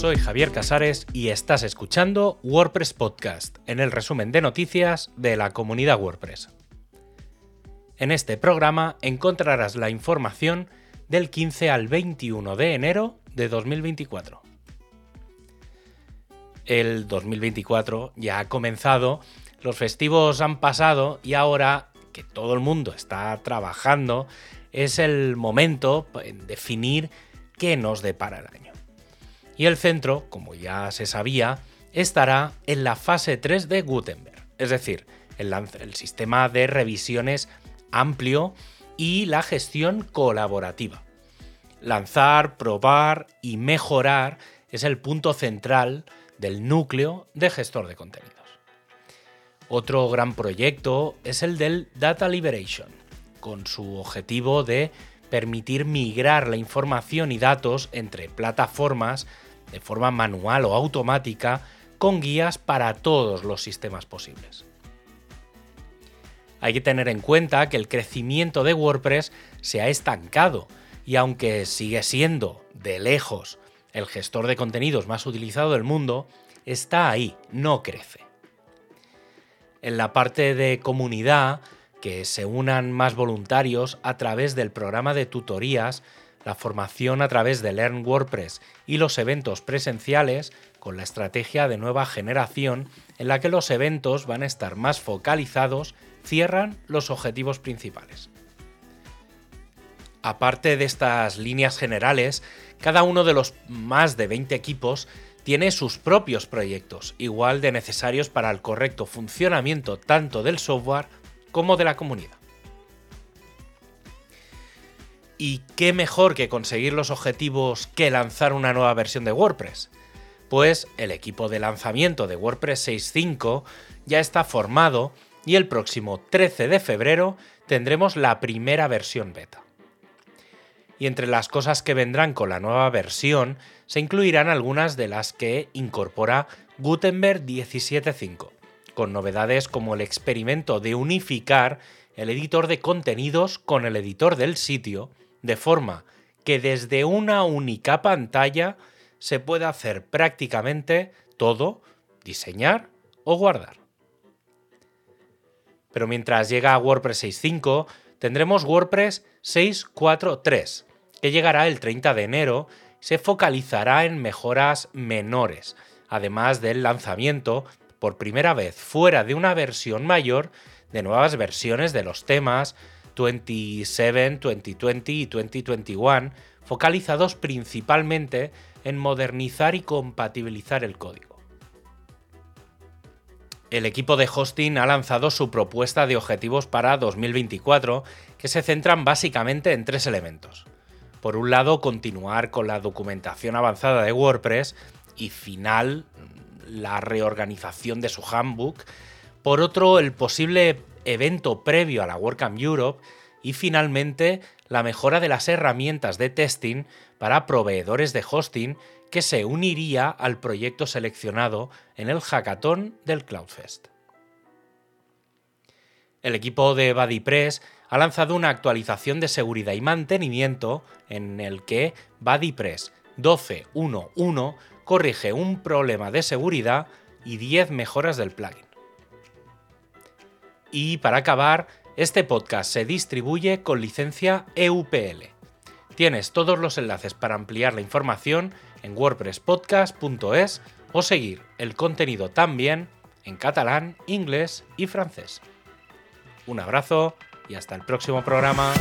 soy Javier Casares y estás escuchando WordPress Podcast, en el resumen de noticias de la comunidad WordPress. En este programa encontrarás la información del 15 al 21 de enero de 2024. El 2024 ya ha comenzado, los festivos han pasado y ahora que todo el mundo está trabajando, es el momento en definir qué nos depara el año. Y el centro, como ya se sabía, estará en la fase 3 de Gutenberg, es decir, el, sistema de revisiones amplio y la gestión colaborativa. Lanzar, probar y mejorar es el punto central del núcleo de gestor de contenidos. Otro gran proyecto es el del Data Liberation, con su objetivo de permitir migrar la información y datos entre plataformas de forma manual o automática con guías para todos los sistemas posibles. Hay que tener en cuenta que el crecimiento de WordPress se ha estancado y aunque sigue siendo de lejos el gestor de contenidos más utilizado del mundo, está ahí, no crece en la parte de comunidad, que se unan más voluntarios a través del programa de tutorías, la formación a través de Learn WordPress y los eventos presenciales con la estrategia de nueva generación en la que los eventos van a estar más focalizados, cierran los objetivos principales. Aparte de estas líneas generales, cada uno de los más de 20 equipos tiene sus propios proyectos, igual de necesarios para el correcto funcionamiento tanto del software como de la comunidad. ¿Y qué mejor que conseguir los objetivos que lanzar una nueva versión de WordPress? Pues el equipo de lanzamiento de WordPress 6.5 ya está formado y el próximo 13 de febrero tendremos la primera versión beta y entre las cosas que vendrán con la nueva versión se incluirán algunas de las que incorpora Gutenberg 17.5, con novedades como el experimento de unificar el editor de contenidos con el editor del sitio, de forma que desde una única pantalla se pueda hacer prácticamente todo, diseñar o guardar. Pero mientras llega WordPress 6.5, tendremos WordPress 6.4.3, que llegará el 30 de enero, se focalizará en mejoras menores, además del lanzamiento, por primera vez fuera de una versión mayor, de nuevas versiones de los temas 27, 2020 y 2021, focalizados principalmente en modernizar y compatibilizar el código. El equipo de hosting ha lanzado su propuesta de objetivos para 2024, que se centran básicamente en tres elementos. Por un lado, continuar con la documentación avanzada de WordPress y final, la reorganización de su handbook. Por otro, el posible evento previo a la WordCamp Europe. Y finalmente, la mejora de las herramientas de testing para proveedores de hosting que se uniría al proyecto seleccionado en el hackathon del CloudFest. El equipo de BuddyPress ha lanzado una actualización de seguridad y mantenimiento en el que BuddyPress 12.1.1 corrige un problema de seguridad y 10 mejoras del plugin. Y para acabar, este podcast se distribuye con licencia EUPL. Tienes todos los enlaces para ampliar la información en wordpresspodcast.es o seguir el contenido también en catalán, inglés y francés. Un abrazo y hasta el próximo programa.